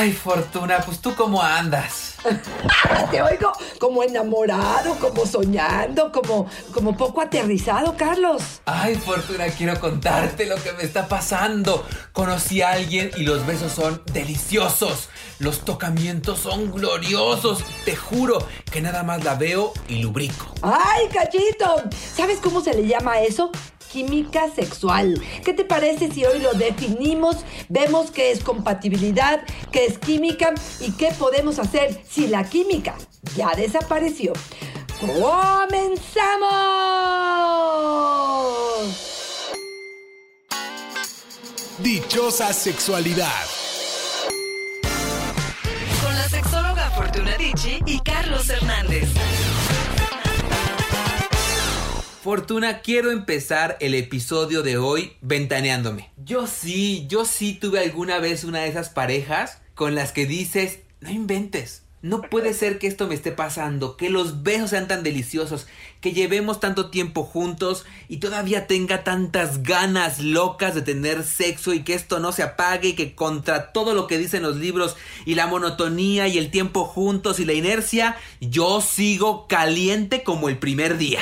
Ay, Fortuna, pues tú cómo andas. Te oigo como enamorado, como soñando, como, como poco aterrizado, Carlos. Ay, Fortuna, quiero contarte lo que me está pasando. Conocí a alguien y los besos son deliciosos. Los tocamientos son gloriosos. Te juro que nada más la veo y lubrico. ¡Ay, cachito! ¿Sabes cómo se le llama eso? Química sexual. ¿Qué te parece si hoy lo definimos? Vemos qué es compatibilidad, qué es química y qué podemos hacer si la química ya desapareció. ¡Comenzamos! Dichosa sexualidad. Fortuna, quiero empezar el episodio de hoy ventaneándome. Yo sí, yo sí tuve alguna vez una de esas parejas con las que dices, no inventes. No puede ser que esto me esté pasando, que los besos sean tan deliciosos, que llevemos tanto tiempo juntos y todavía tenga tantas ganas locas de tener sexo y que esto no se apague y que contra todo lo que dicen los libros y la monotonía y el tiempo juntos y la inercia, yo sigo caliente como el primer día.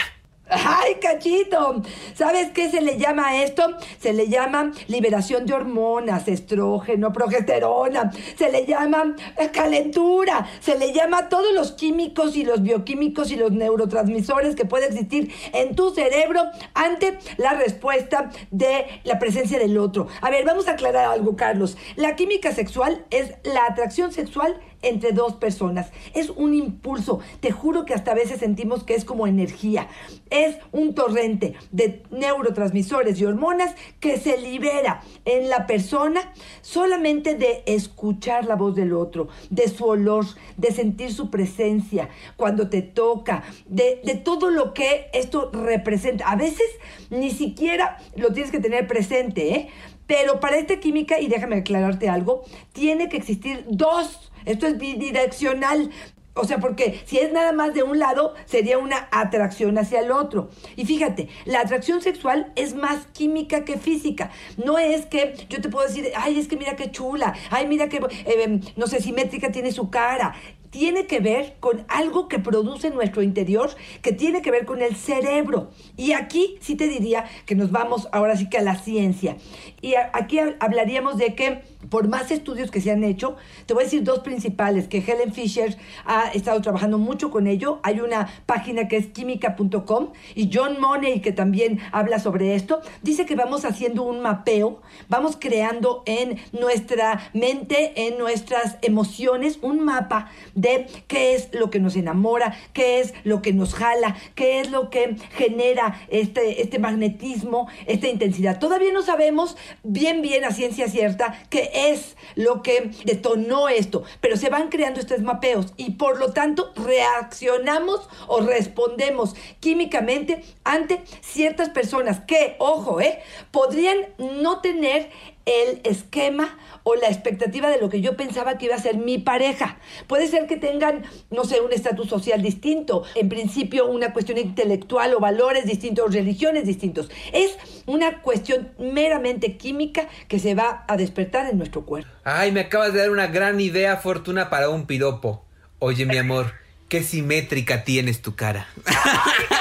¡Ay, cachito! ¿Sabes qué se le llama a esto? Se le llama liberación de hormonas, estrógeno, progesterona, se le llama eh, calentura, se le llama todos los químicos y los bioquímicos y los neurotransmisores que puede existir en tu cerebro ante la respuesta de la presencia del otro. A ver, vamos a aclarar algo, Carlos. La química sexual es la atracción sexual entre dos personas. Es un impulso. Te juro que hasta a veces sentimos que es como energía. Es un torrente de neurotransmisores y hormonas que se libera en la persona solamente de escuchar la voz del otro, de su olor, de sentir su presencia cuando te toca, de, de todo lo que esto representa. A veces ni siquiera lo tienes que tener presente, ¿eh? Pero para esta química, y déjame aclararte algo, tiene que existir dos esto es bidireccional. O sea, porque si es nada más de un lado, sería una atracción hacia el otro. Y fíjate, la atracción sexual es más química que física. No es que yo te puedo decir, ay, es que mira qué chula, ay, mira qué, eh, no sé, simétrica tiene su cara tiene que ver con algo que produce nuestro interior, que tiene que ver con el cerebro. Y aquí sí te diría que nos vamos ahora sí que a la ciencia. Y aquí hablaríamos de que por más estudios que se han hecho, te voy a decir dos principales, que Helen Fisher ha estado trabajando mucho con ello. Hay una página que es química.com y John Money, que también habla sobre esto, dice que vamos haciendo un mapeo, vamos creando en nuestra mente, en nuestras emociones, un mapa de qué es lo que nos enamora, qué es lo que nos jala, qué es lo que genera este, este magnetismo, esta intensidad. Todavía no sabemos bien, bien a ciencia cierta qué es lo que detonó esto, pero se van creando estos mapeos y por lo tanto reaccionamos o respondemos químicamente ante ciertas personas que, ojo, eh, podrían no tener el esquema o la expectativa de lo que yo pensaba que iba a ser mi pareja. Puede ser que tengan, no sé, un estatus social distinto, en principio una cuestión intelectual o valores distintos, religiones distintos. Es una cuestión meramente química que se va a despertar en nuestro cuerpo. Ay, me acabas de dar una gran idea, Fortuna, para un piropo. Oye, mi amor. Qué simétrica tienes tu cara.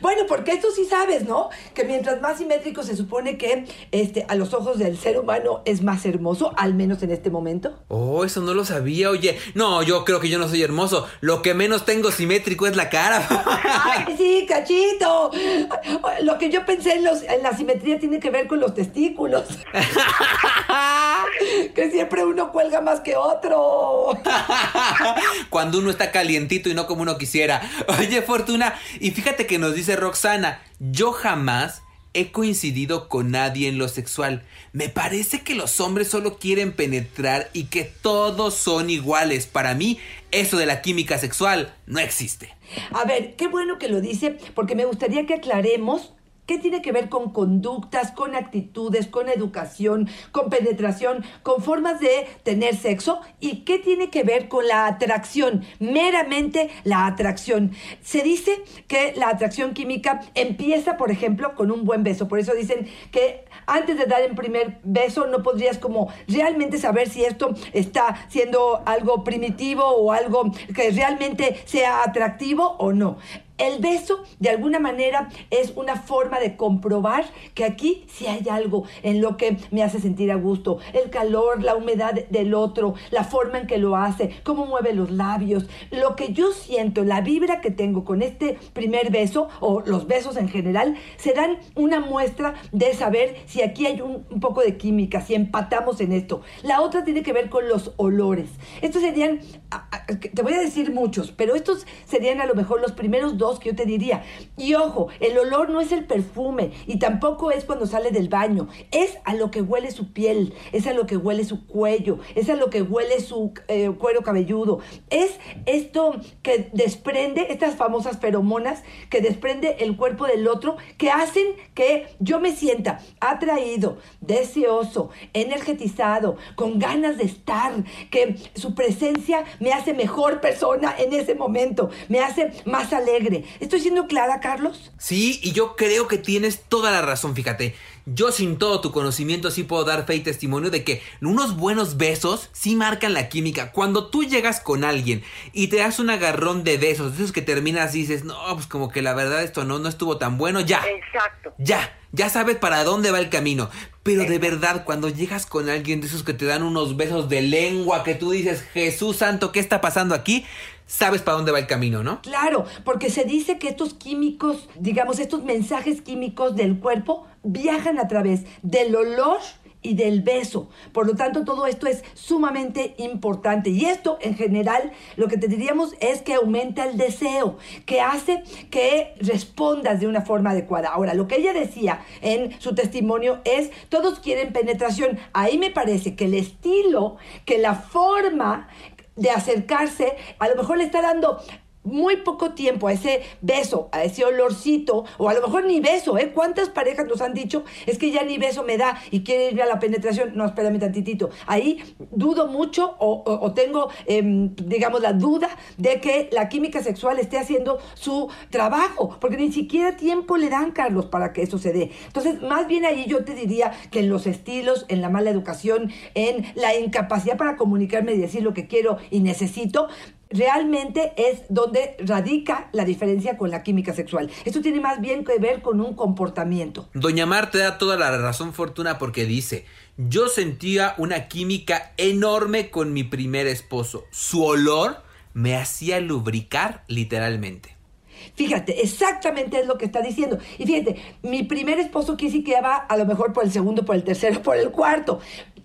bueno, porque esto sí sabes, ¿no? Que mientras más simétrico se supone que este, a los ojos del ser humano es más hermoso, al menos en este momento. Oh, eso no lo sabía, oye. No, yo creo que yo no soy hermoso. Lo que menos tengo simétrico es la cara. Ay, sí, cachito. Lo que yo pensé en, los, en la simetría tiene que ver con los testículos. siempre uno cuelga más que otro. Cuando uno está caliente y no como uno quisiera. Oye, Fortuna, y fíjate que nos dice Roxana, yo jamás he coincidido con nadie en lo sexual. Me parece que los hombres solo quieren penetrar y que todos son iguales. Para mí, eso de la química sexual no existe. A ver, qué bueno que lo dice, porque me gustaría que aclaremos ¿Qué tiene que ver con conductas, con actitudes, con educación, con penetración, con formas de tener sexo? ¿Y qué tiene que ver con la atracción? Meramente la atracción. Se dice que la atracción química empieza, por ejemplo, con un buen beso. Por eso dicen que antes de dar el primer beso no podrías como realmente saber si esto está siendo algo primitivo o algo que realmente sea atractivo o no. El beso, de alguna manera, es una forma de comprobar que aquí sí hay algo en lo que me hace sentir a gusto. El calor, la humedad del otro, la forma en que lo hace, cómo mueve los labios. Lo que yo siento, la vibra que tengo con este primer beso, o los besos en general, serán una muestra de saber si aquí hay un, un poco de química, si empatamos en esto. La otra tiene que ver con los olores. Estos serían, te voy a decir muchos, pero estos serían a lo mejor los primeros dos que yo te diría. Y ojo, el olor no es el perfume y tampoco es cuando sale del baño, es a lo que huele su piel, es a lo que huele su cuello, es a lo que huele su eh, cuero cabelludo, es esto que desprende, estas famosas feromonas que desprende el cuerpo del otro, que hacen que yo me sienta atraído, deseoso, energetizado, con ganas de estar, que su presencia me hace mejor persona en ese momento, me hace más alegre, ¿Estoy siendo clara, Carlos? Sí, y yo creo que tienes toda la razón, fíjate. Yo sin todo tu conocimiento sí puedo dar fe y testimonio de que unos buenos besos sí marcan la química. Cuando tú llegas con alguien y te das un agarrón de besos, de esos que terminas y dices, no, pues como que la verdad esto no, no estuvo tan bueno, ya. Exacto. Ya, ya sabes para dónde va el camino. Pero de verdad, cuando llegas con alguien de esos que te dan unos besos de lengua, que tú dices, Jesús Santo, ¿qué está pasando aquí? Sabes para dónde va el camino, ¿no? Claro, porque se dice que estos químicos, digamos, estos mensajes químicos del cuerpo viajan a través del olor y del beso. Por lo tanto, todo esto es sumamente importante. Y esto, en general, lo que te diríamos es que aumenta el deseo, que hace que respondas de una forma adecuada. Ahora, lo que ella decía en su testimonio es, todos quieren penetración. Ahí me parece que el estilo, que la forma de acercarse, a lo mejor le está dando muy poco tiempo a ese beso, a ese olorcito, o a lo mejor ni beso, ¿eh? ¿Cuántas parejas nos han dicho, es que ya ni beso me da y quiere ir a la penetración? No, espérame tantitito. Ahí dudo mucho o, tengo, em, digamos, la duda de que la química sexual esté haciendo su trabajo, porque ni siquiera tiempo le dan, Carlos, para que eso se dé. Entonces, más bien ahí yo te diría que en los estilos, en la mala educación, en la incapacidad para comunicarme y decir lo que quiero y necesito, realmente es donde radica la diferencia con la química sexual. Esto tiene más bien que ver con un comportamiento. Doña Mar te da toda la razón, Fortuna, porque dice, yo sentía una química enorme con mi primer esposo. Su olor me hacía lubricar literalmente. Fíjate, exactamente es lo que está diciendo. Y fíjate, mi primer esposo quise que va a lo mejor por el segundo, por el tercero, por el cuarto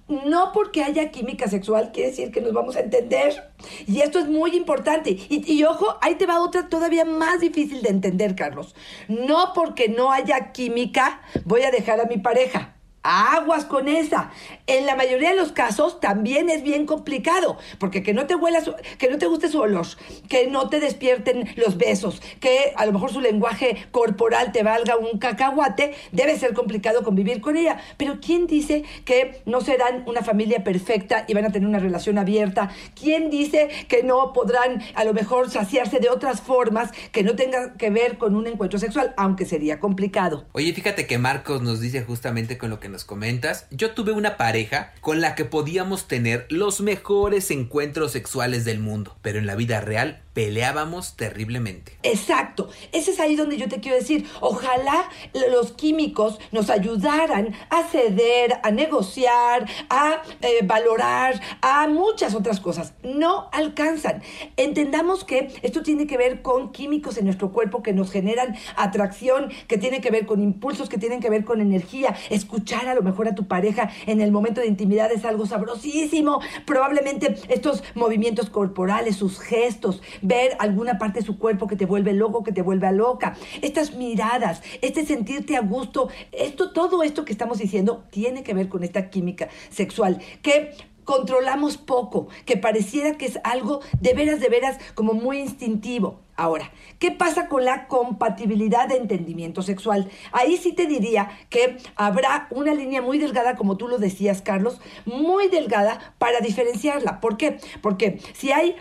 no porque haya química sexual quiere decir que nos vamos a entender. Y esto es muy importante. Y, y, ojo, ahí te va otra todavía más difícil de entender, Carlos. No porque no haya química voy a dejar a mi pareja. Aguas con esa. En la mayoría de los casos también es bien complicado, porque que no te huela que no te guste su olor, que no te despierten los besos, que a lo mejor su lenguaje corporal te valga un cacahuate, debe ser complicado convivir con ella. Pero ¿quién dice que no serán una familia perfecta y van a tener una relación abierta? ¿Quién dice que no podrán a lo mejor saciarse de otras formas que no tengan que ver con un encuentro sexual, aunque sería complicado? Oye, fíjate que Marcos nos dice justamente con lo que comentas, yo tuve una pareja con la que podíamos tener los mejores encuentros sexuales del mundo, pero en la vida real peleábamos terriblemente. Exacto, ese es ahí donde yo te quiero decir, ojalá los químicos nos ayudaran a ceder, a negociar, a eh, valorar, a muchas otras cosas. No alcanzan. Entendamos que esto tiene que ver con químicos en nuestro cuerpo que nos generan atracción, que tiene que ver con impulsos, que tienen que ver con energía. Escuchar a lo mejor a tu pareja en el momento de intimidad es algo sabrosísimo. Probablemente estos movimientos corporales, sus gestos, ver alguna parte de su cuerpo que te vuelve loco, que te vuelve loca. Estas miradas, este sentirte a gusto, esto, todo esto que estamos diciendo tiene que ver con esta química sexual que controlamos poco, que pareciera que es algo de veras, de veras como muy instintivo. Ahora, ¿qué pasa con la compatibilidad de entendimiento sexual? Ahí sí te diría que habrá una línea muy delgada, como tú lo decías, Carlos, muy delgada para diferenciarla. ¿Por qué? Porque si hay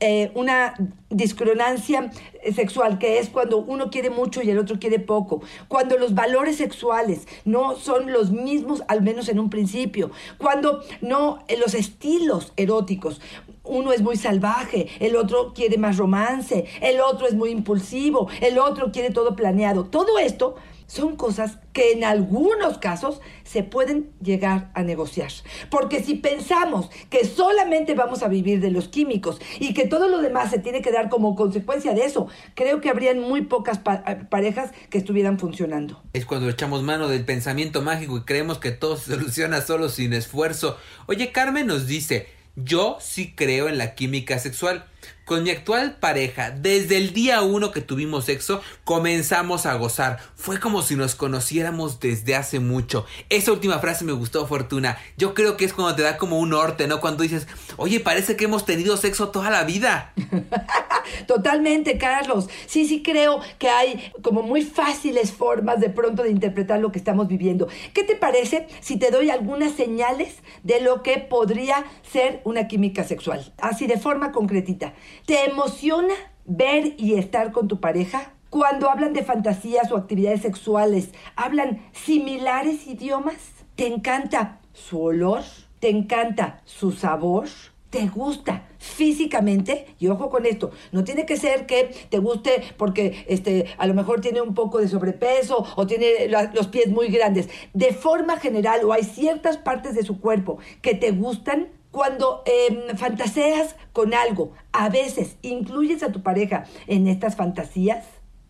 eh, una discronancia sexual, que es cuando uno quiere mucho y el otro quiere poco, cuando los valores sexuales no son los mismos, al menos en un principio, cuando no eh, los estilos eróticos, uno es muy salvaje, el otro quiere más romance, el otro es muy impulsivo, el otro quiere todo planeado. Todo esto son cosas que en algunos casos se pueden llegar a negociar. Porque si pensamos que solamente vamos a vivir de los químicos y que todo lo demás se tiene que dar como consecuencia de eso, creo que habrían muy pocas parejas que estuvieran funcionando. Es cuando echamos mano del pensamiento mágico y creemos que todo se soluciona solo sin esfuerzo. Oye, Carmen nos dice, yo sí creo en la química sexual. Con mi actual pareja, desde el día uno que tuvimos sexo, comenzamos a gozar. Fue como si nos conociéramos desde hace mucho. Esa última frase me gustó, Fortuna. Yo creo que es cuando te da como un norte, ¿no? Cuando dices, oye, parece que hemos tenido sexo toda la vida. Totalmente, Carlos. Sí, sí creo que hay como muy fáciles formas de pronto de interpretar lo que estamos viviendo. ¿Qué te parece si te doy algunas señales de lo que podría ser una química sexual? Así de forma concretita. ¿Te emociona ver y estar con tu pareja? Cuando hablan de fantasías o actividades sexuales, ¿hablan similares idiomas? ¿Te encanta su olor? ¿Te encanta su sabor? ¿Te gusta físicamente? Y ojo con esto, no tiene que ser que te guste porque este, a lo mejor tiene un poco de sobrepeso o tiene los pies muy grandes. De forma general, o hay ciertas partes de su cuerpo que te gustan, cuando em, fantaseas con algo, a veces incluyes a tu pareja en estas fantasías,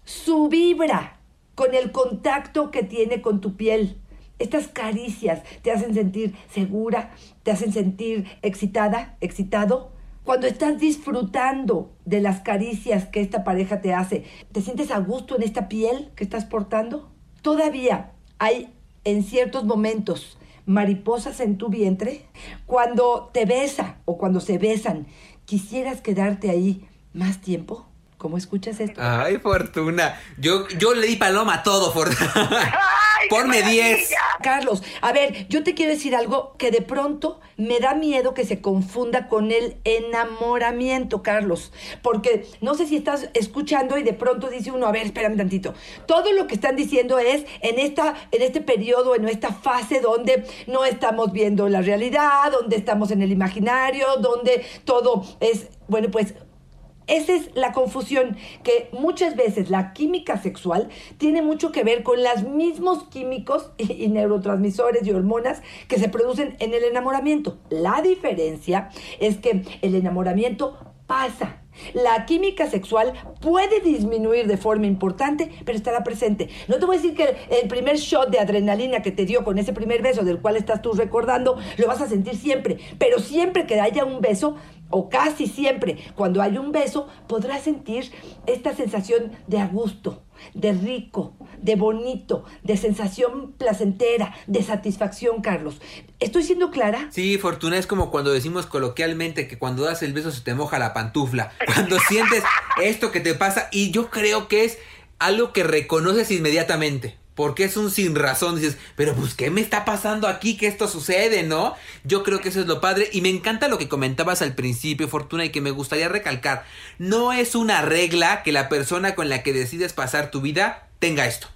su vibra con el contacto que tiene con tu piel. Estas caricias te hacen sentir segura, te hacen sentir excitada, excitado. Cuando estás disfrutando de las caricias que esta pareja te hace, ¿te sientes a gusto en esta piel que estás portando? Todavía hay en ciertos momentos mariposas en tu vientre? Cuando te besa o cuando se besan, ¿quisieras quedarte ahí más tiempo? ¿Cómo escuchas esto? Ay, Fortuna. Yo, yo le di paloma a todo, Fortuna. Ponme 10. Carlos, a ver, yo te quiero decir algo que de pronto me da miedo que se confunda con el enamoramiento, Carlos. Porque no sé si estás escuchando y de pronto dice uno, a ver, espérame tantito. Todo lo que están diciendo es en, esta, en este periodo, en esta fase donde no estamos viendo la realidad, donde estamos en el imaginario, donde todo es, bueno, pues esa es la confusión, que muchas veces la química sexual tiene mucho que ver con los mismos químicos y, neurotransmisores y hormonas que se producen en el enamoramiento. La diferencia es que el enamoramiento pasa. La química sexual puede disminuir de forma importante, pero estará presente. No te voy a decir que el primer shot de adrenalina que te dio con ese primer beso del cual estás tú recordando, lo vas a sentir siempre, pero siempre que haya un beso, o casi siempre cuando hay un beso, podrás sentir esta sensación de a gusto, de rico, de bonito, de sensación placentera, de satisfacción, Carlos. ¿Estoy siendo clara? Sí, Fortuna, es como cuando decimos coloquialmente que cuando das el beso se te moja la pantufla. Cuando sientes esto que te pasa y yo creo que es algo que reconoces inmediatamente porque es un sin razón. Dices, pero pues, ¿qué me está pasando aquí? Que esto sucede, ¿no? Yo creo que eso es lo padre. Y me encanta lo que comentabas al principio, Fortuna, y que me gustaría recalcar. No es una regla que la persona con la que decides pasar tu vida tenga esto.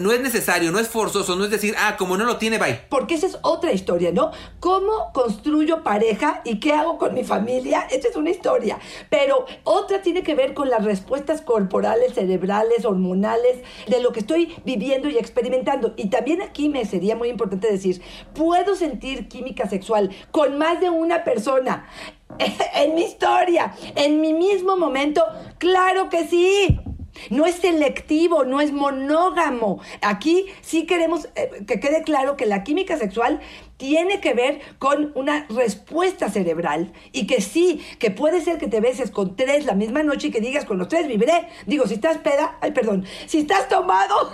No es necesario, no es forzoso, no es decir, ah, como no lo tiene, bye. Porque esa es otra historia, ¿no? ¿Cómo construyo pareja y qué hago con mi familia? Esta es una historia. Pero otra tiene que ver con las respuestas corporales, cerebrales, hormonales, de lo que estoy viviendo y experimentando. Y también aquí me sería muy importante decir, puedo sentir química sexual con más de una persona. en mi historia, en mi mismo momento, claro que sí. No es selectivo, no es monógamo. Aquí sí queremos eh, que quede claro que la química sexual tiene que ver con una respuesta cerebral y que sí, que puede ser que te beses con tres la misma noche y que digas con los tres viviré. Digo, si estás peda, ay, perdón, si estás tomado,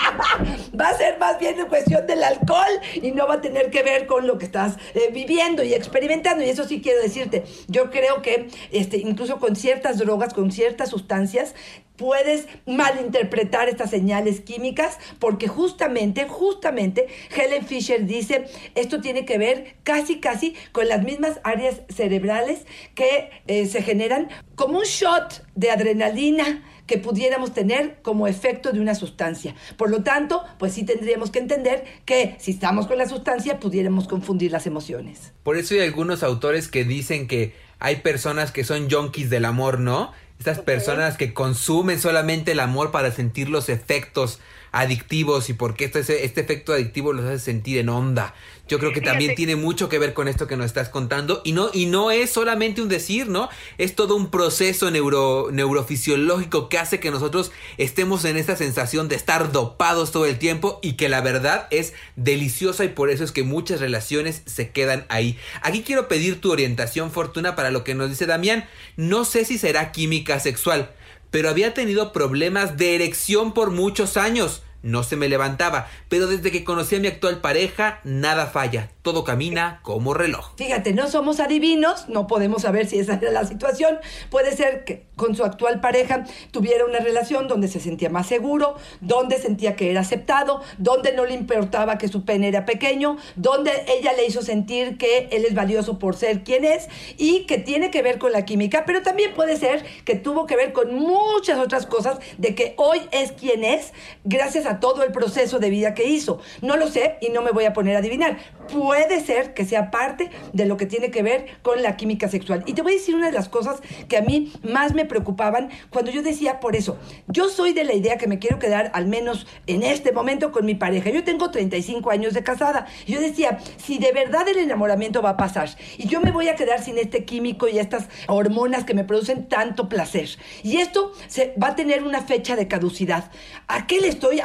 va a ser más bien cuestión del alcohol y no va a tener que ver con lo que estás eh, viviendo y experimentando. Y eso sí quiero decirte, yo creo que este, incluso con ciertas drogas, con ciertas sustancias, puedes malinterpretar estas señales químicas porque justamente, justamente Helen Fisher dice, esto tiene que ver casi, casi con las mismas áreas cerebrales que eh, se generan como un shot de adrenalina que pudiéramos tener como efecto de una sustancia. Por lo tanto, pues sí tendríamos que entender que si estamos con la sustancia pudiéramos confundir las emociones. Por eso hay algunos autores que dicen que hay personas que son junkies del amor, ¿no? Estas personas que consumen solamente el amor para sentir los efectos adictivos y porque este, este efecto adictivo los hace sentir en onda. Yo creo que también tiene mucho que ver con esto que nos estás contando y no, y no es solamente un decir, ¿no? Es todo un proceso neuro, neurofisiológico que hace que nosotros estemos en esta sensación de estar dopados todo el tiempo y que la verdad es deliciosa y por eso es que muchas relaciones se quedan ahí. Aquí quiero pedir tu orientación, Fortuna, para lo que nos dice Damián. No sé si será química sexual pero había tenido problemas de erección por muchos años. No se me levantaba, pero desde que conocí a mi actual pareja, nada falla todo camina como reloj. Fíjate, no somos adivinos, no podemos saber si esa era la situación. Puede ser que con su actual pareja tuviera una relación donde se sentía más seguro, donde sentía que era aceptado, donde no le importaba que su pene era pequeño, donde ella le hizo sentir que él es valioso por ser quien es y que tiene que ver con la química, pero también puede ser que tuvo que ver con muchas otras cosas de que hoy es quien es gracias a todo el proceso de vida que hizo. No lo sé y no me voy a poner a adivinar puede ser que sea parte de lo que tiene que ver con la química sexual. Y te voy a decir una de las cosas que a mí más me preocupaban cuando yo decía, por eso, yo soy de la idea que me quiero quedar al menos en este momento con mi pareja. Yo tengo 35 años de casada. Yo decía, si de verdad el enamoramiento va a pasar y yo me voy a quedar sin este químico y estas hormonas que me producen tanto placer, y esto se, va a tener una fecha de caducidad, ¿a qué le estoy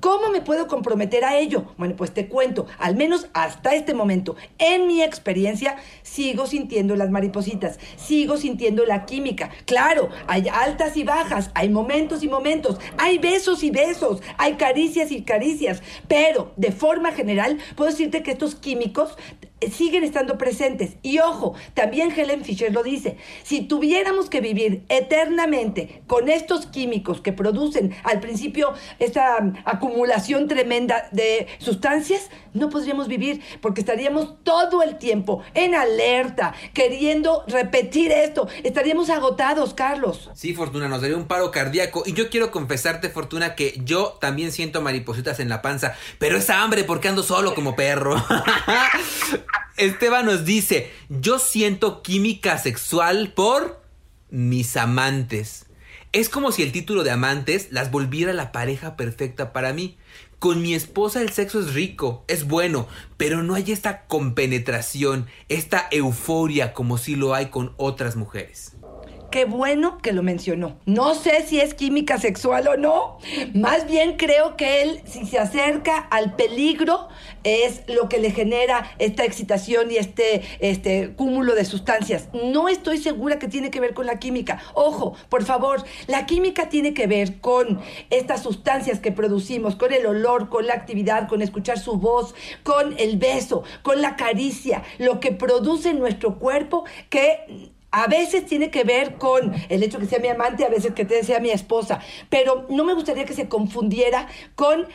¿Cómo me puedo comprometer a ello? Bueno, pues te cuento, al menos hasta este momento, en mi experiencia, sigo sintiendo las maripositas, sigo sintiendo la química. Claro, hay altas y bajas, hay momentos y momentos, hay besos y besos, hay caricias y caricias, pero de forma general puedo decirte que estos químicos siguen estando presentes. Y ojo, también Helen Fisher lo dice, si tuviéramos que vivir eternamente con estos químicos que producen al principio esta acumulación tremenda de sustancias, no podríamos vivir porque estaríamos todo el tiempo en alerta, queriendo repetir esto. Estaríamos agotados, Carlos. Sí, Fortuna, nos daría un paro cardíaco. Y yo quiero confesarte, Fortuna, que yo también siento maripositas en la panza, pero es hambre porque ando solo como perro. Esteban nos dice, yo siento química sexual por mis amantes. Es como si el título de amantes las volviera la pareja perfecta para mí. Con mi esposa el sexo es rico, es bueno, pero no hay esta compenetración, esta euforia como si lo hay con otras mujeres qué bueno que lo mencionó. No sé si es química sexual o no. Más bien creo que él, si se acerca al peligro, es lo que le genera esta excitación y este, este cúmulo de sustancias. No estoy segura que tiene que ver con la química. Ojo, por favor, la química tiene que ver con estas sustancias que producimos, con el olor, con la actividad, con escuchar su voz, con el beso, con la caricia, lo que produce en nuestro cuerpo que a veces tiene que ver con el hecho que sea mi amante, a veces que sea mi esposa, pero no me gustaría que se confundiera con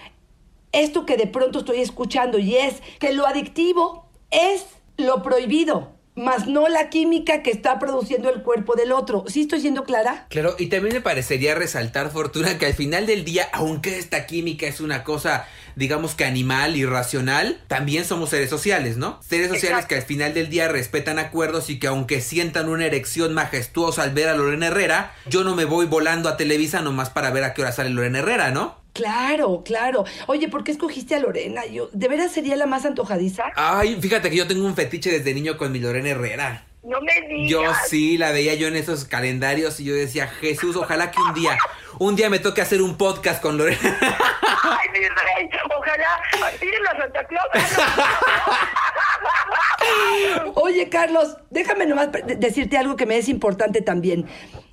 esto que de pronto estoy escuchando y es que lo adictivo es lo prohibido más no la química que está produciendo el cuerpo del otro. ¿Sí estoy siendo clara? Claro, y también me parecería resaltar, Fortuna, que al final del día, aunque esta química es una cosa, digamos que animal, irracional, también somos seres sociales, ¿no? Seres sociales que al final del día respetan acuerdos y que aunque sientan una erección majestuosa al ver a Lorena Herrera, yo no me voy volando a Televisa nomás para ver a qué hora sale Lorena Herrera, ¿no? Claro, claro. Oye, ¿por qué escogiste a Lorena? Yo, ¿De veras sería la más antojadiza? Ay, fíjate que yo tengo un fetiche desde niño con mi Lorena Herrera. No me digas. Yo sí, la veía yo en esos calendarios y yo decía, Jesús, ojalá que un día, un día me toque hacer un podcast con Lorena. Ay, mi rey, ojalá, pídelo a Santa Claus. Oye, Carlos, déjame nomás decirte algo que me es importante también.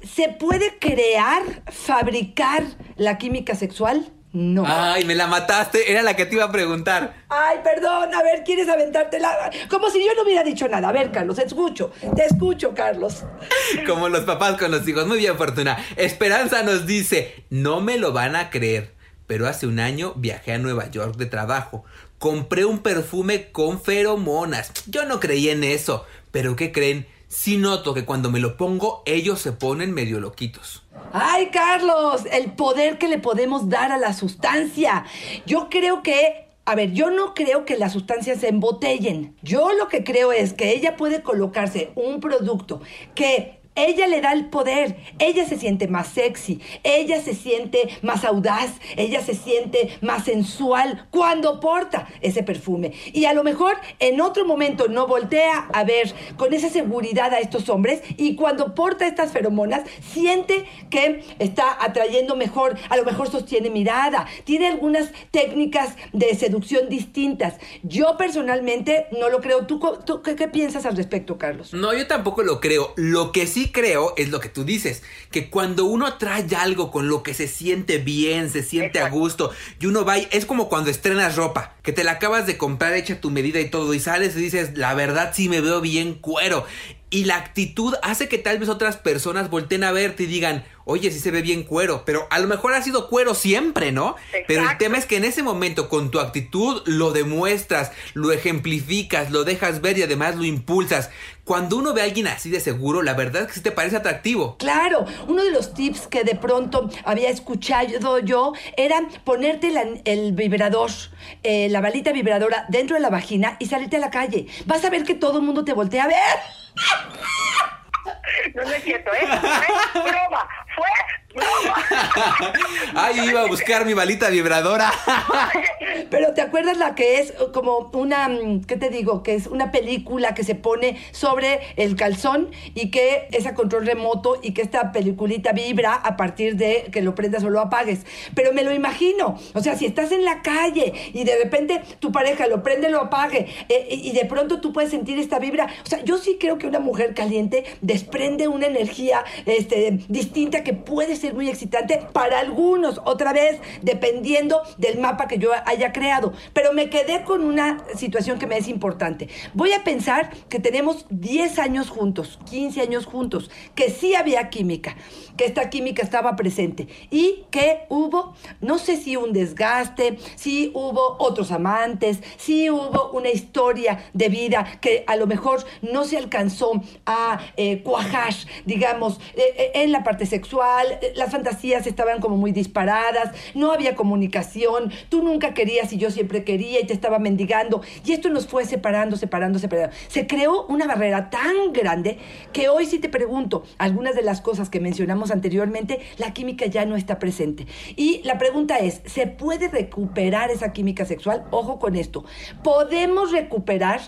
¿Se puede crear, fabricar la química sexual? No. Ay, me la mataste. Era la que te iba a preguntar. Ay, perdón. A ver, ¿quieres aventártela? Como si yo no hubiera dicho nada. A ver, Carlos, te escucho. Te escucho, Carlos. Como los papás con los hijos. Muy bien, Fortuna. Esperanza nos dice, no me lo van a creer, pero hace un año viajé a Nueva York de trabajo. Compré un perfume con feromonas. Yo no creí en eso. Pero ¿qué creen? Sí noto que cuando me lo pongo, ellos se ponen medio loquitos. ¡Ay, Carlos! El poder que le podemos dar a la sustancia. Yo creo que a ver, yo no creo que las sustancias se embotellen. Yo lo que creo es que ella puede colocarse un producto que ella le da el poder, ella se siente más sexy, ella se siente más audaz, ella se siente más sensual cuando porta ese perfume. Y a lo mejor en otro momento no voltea a ver con esa seguridad a estos hombres y cuando porta estas feromonas siente que está atrayendo mejor, a lo mejor sostiene mirada, tiene algunas técnicas de seducción distintas. Yo personalmente no lo creo. ¿Tú, qué, piensas al respecto, Carlos? No, yo tampoco lo creo. Lo que sí creo es lo que tú dices, que cuando uno trae algo con lo que se siente bien, se siente a gusto, y uno va, y, es como cuando estrenas ropa, que te la acabas de comprar hecha tu medida y todo, y sales y dices, la verdad sí me veo bien cuero. Y la actitud hace que tal vez otras personas volteen a verte y digan, oye, sí se ve bien cuero, pero a lo mejor ha sido cuero siempre, ¿no? Pero el tema es que en ese momento con tu actitud lo demuestras, lo ejemplificas, lo dejas ver y además lo impulsas. Cuando uno ve a alguien así de seguro, la verdad es que sí te parece atractivo. Claro, uno de los tips que de pronto había escuchado yo era ponerte el vibrador, eh, la balita vibradora dentro de la vagina y salirte a la calle. Vas a ver que todo el mundo te voltea a ver. No, no es cierto, ¿eh? Fue. Ay, iba a buscar mi balita vibradora. Pero ¿te acuerdas la que es como una, ¿qué te digo? Que es una película que se pone sobre el calzón y que es a control remoto y que esta peliculita vibra a partir de que lo prendas o lo apagues. Pero me lo imagino. O sea, si estás en la calle y de repente tu pareja lo prende, lo apague eh, y de pronto tú puedes sentir esta vibra. O sea, yo sí creo que una mujer caliente desprende una energía este, distinta que puede ser muy excitante para algunos, otra vez, dependiendo del mapa que yo haya creado. Pero me quedé con una situación que me es importante. Voy a pensar que tenemos 10 años juntos, 15 años juntos, que sí había química, que esta química estaba presente y que hubo, no sé si un desgaste, si hubo otros amantes, si hubo una historia de vida que a lo mejor no se alcanzó a eh, cuajar, digamos, eh, eh, en la parte sexual, las fantasías estaban como muy disparadas, no había comunicación, tú nunca querías y yo siempre quería y te estaba mendigando. Y esto nos fue separando, separando, separando. Se creó una barrera tan grande que hoy si te pregunto algunas de las cosas que mencionamos anteriormente, la química ya no está presente. Y la pregunta es, ¿se puede recuperar esa química sexual? Ojo con esto. ¿Podemos recuperar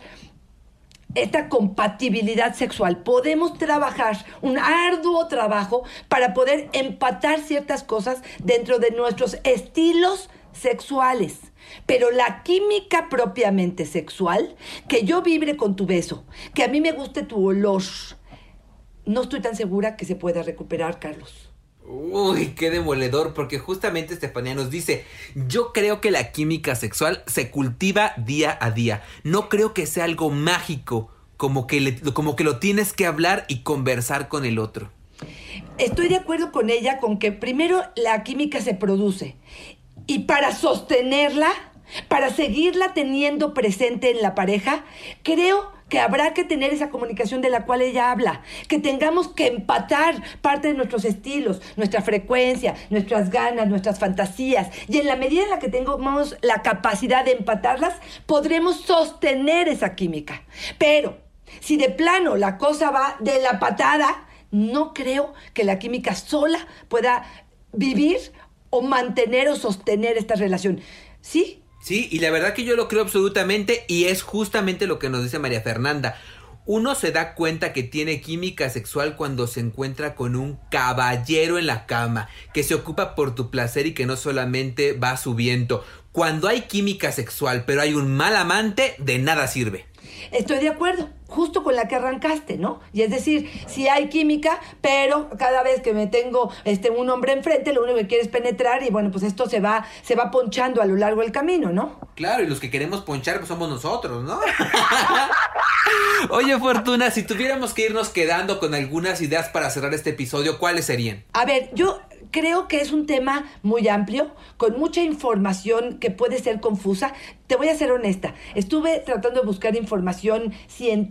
esta compatibilidad sexual. Podemos trabajar un arduo trabajo para poder empatar ciertas cosas dentro de nuestros estilos sexuales. Pero la química propiamente sexual, que yo vibre con tu beso, que a mí me guste tu olor, no estoy tan segura que se pueda recuperar, Carlos. Uy, qué demoledor, porque justamente Estefanía nos dice, yo creo que la química sexual se cultiva día a día. No creo que sea algo mágico, como que, como que lo tienes que hablar y conversar con el otro. Estoy de acuerdo con ella con que primero la química se produce y para sostenerla, para seguirla teniendo presente en la pareja, creo que habrá que tener esa comunicación de la cual ella habla, que tengamos que empatar parte de nuestros estilos, nuestra frecuencia, nuestras ganas, nuestras fantasías, y en la medida en la que tengamos la capacidad de empatarlas, podremos sostener esa química. Pero si de plano la cosa va de la patada, no creo que la química sola pueda vivir o mantener o sostener esta relación. ¿Sí? Sí, y la verdad que yo lo creo absolutamente y es justamente lo que nos dice María Fernanda. Uno se da cuenta que tiene química sexual cuando se encuentra con un caballero en la cama, que se ocupa por tu placer y que no solamente va a su viento. Cuando hay química sexual pero hay un mal amante, de nada sirve. Estoy de acuerdo, justo con la que arrancaste, ¿no? Y es decir, si hay química, pero cada vez que me tengo este un hombre enfrente, lo único que quiere es penetrar y bueno, pues esto se va se va ponchando a lo largo del camino, ¿no? Claro, y los que queremos ponchar pues somos nosotros, ¿no? Oye, Fortuna, si tuviéramos que irnos quedando con algunas ideas para cerrar este episodio, ¿cuáles serían? A ver, yo creo que es un tema muy amplio, con mucha información que puede ser confusa. Te voy a ser honesta, estuve tratando de buscar información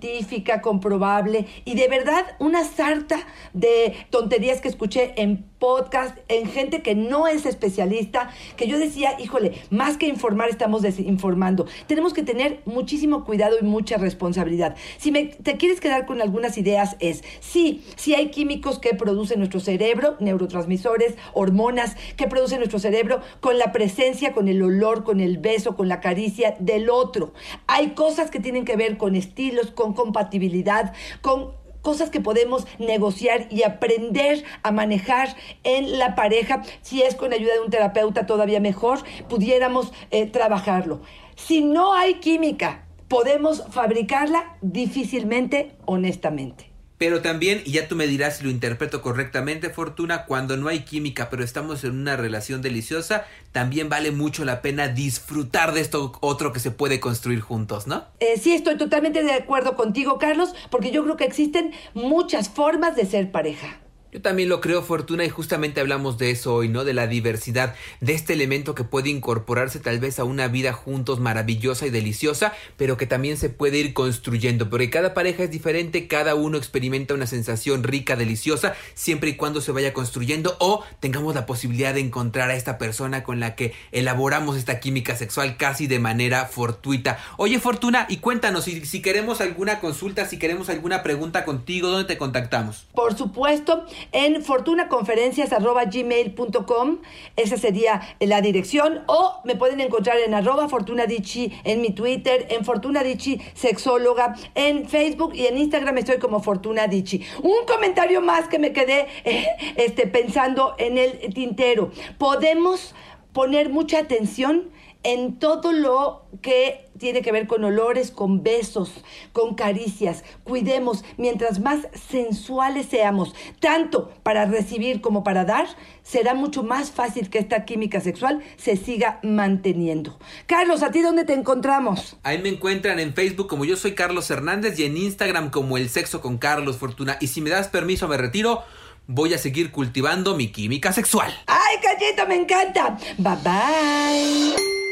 científica, comprobable, y de verdad una sarta de tonterías que escuché en podcast, en gente que no es especialista, que yo decía, híjole, más que informar estamos desinformando. Tenemos que tener muchísimo cuidado y mucha responsabilidad. Si te quieres quedar con algunas ideas es, sí, sí hay químicos que produce nuestro cerebro, neurotransmisores, hormonas que produce nuestro cerebro con la presencia, con el olor, con el beso, con la caricia del otro. Hay cosas que tienen que ver con estilos, con compatibilidad, con cosas que podemos negociar y aprender a manejar en la pareja. Si es con ayuda de un terapeuta, todavía mejor, pudiéramos eh, trabajarlo. Si no hay química, podemos fabricarla difícilmente, honestamente. Pero también, y ya tú me dirás si lo interpreto correctamente, Fortuna, cuando no hay química, pero estamos en una relación deliciosa, también vale mucho la pena disfrutar de esto otro que se puede construir juntos, ¿no? Eh, sí, estoy totalmente de acuerdo contigo, Carlos, porque yo creo que existen muchas formas de ser pareja. Yo también lo creo, Fortuna, y justamente hablamos de eso hoy, ¿no? De la diversidad, de este elemento que puede incorporarse tal vez a una vida juntos maravillosa y deliciosa, pero que también se puede ir construyendo, porque cada pareja es diferente, cada uno experimenta una sensación rica, deliciosa, siempre y cuando se vaya construyendo o tengamos la posibilidad de encontrar a esta persona con la que elaboramos esta química sexual casi de manera fortuita. Oye, Fortuna, y cuéntanos, si, si queremos alguna consulta, si queremos alguna pregunta contigo, ¿dónde te contactamos? Por supuesto, en fortunaconferencias.gmail.com. Esa sería la dirección. O me pueden encontrar en arroba fortunadichi en mi Twitter, en fortunadichi sexóloga, en Facebook y en Instagram estoy como fortunadichi. Un comentario más que me quedé eh, este, pensando en el tintero. Podemos poner mucha atención en todo lo que tiene que ver con olores, con besos, con caricias. Cuidemos, mientras más sensuales seamos, tanto para recibir como para dar, será mucho más fácil que esta química sexual se siga manteniendo. Carlos, ¿a ti dónde te encontramos? Ahí me encuentran en Facebook como yo soy Carlos Hernández y en Instagram como El Sexo con Carlos Fortuna. Y si me das permiso, me retiro voy a seguir cultivando mi química sexual. ¡Ay, cachito, me encanta! Bye bye.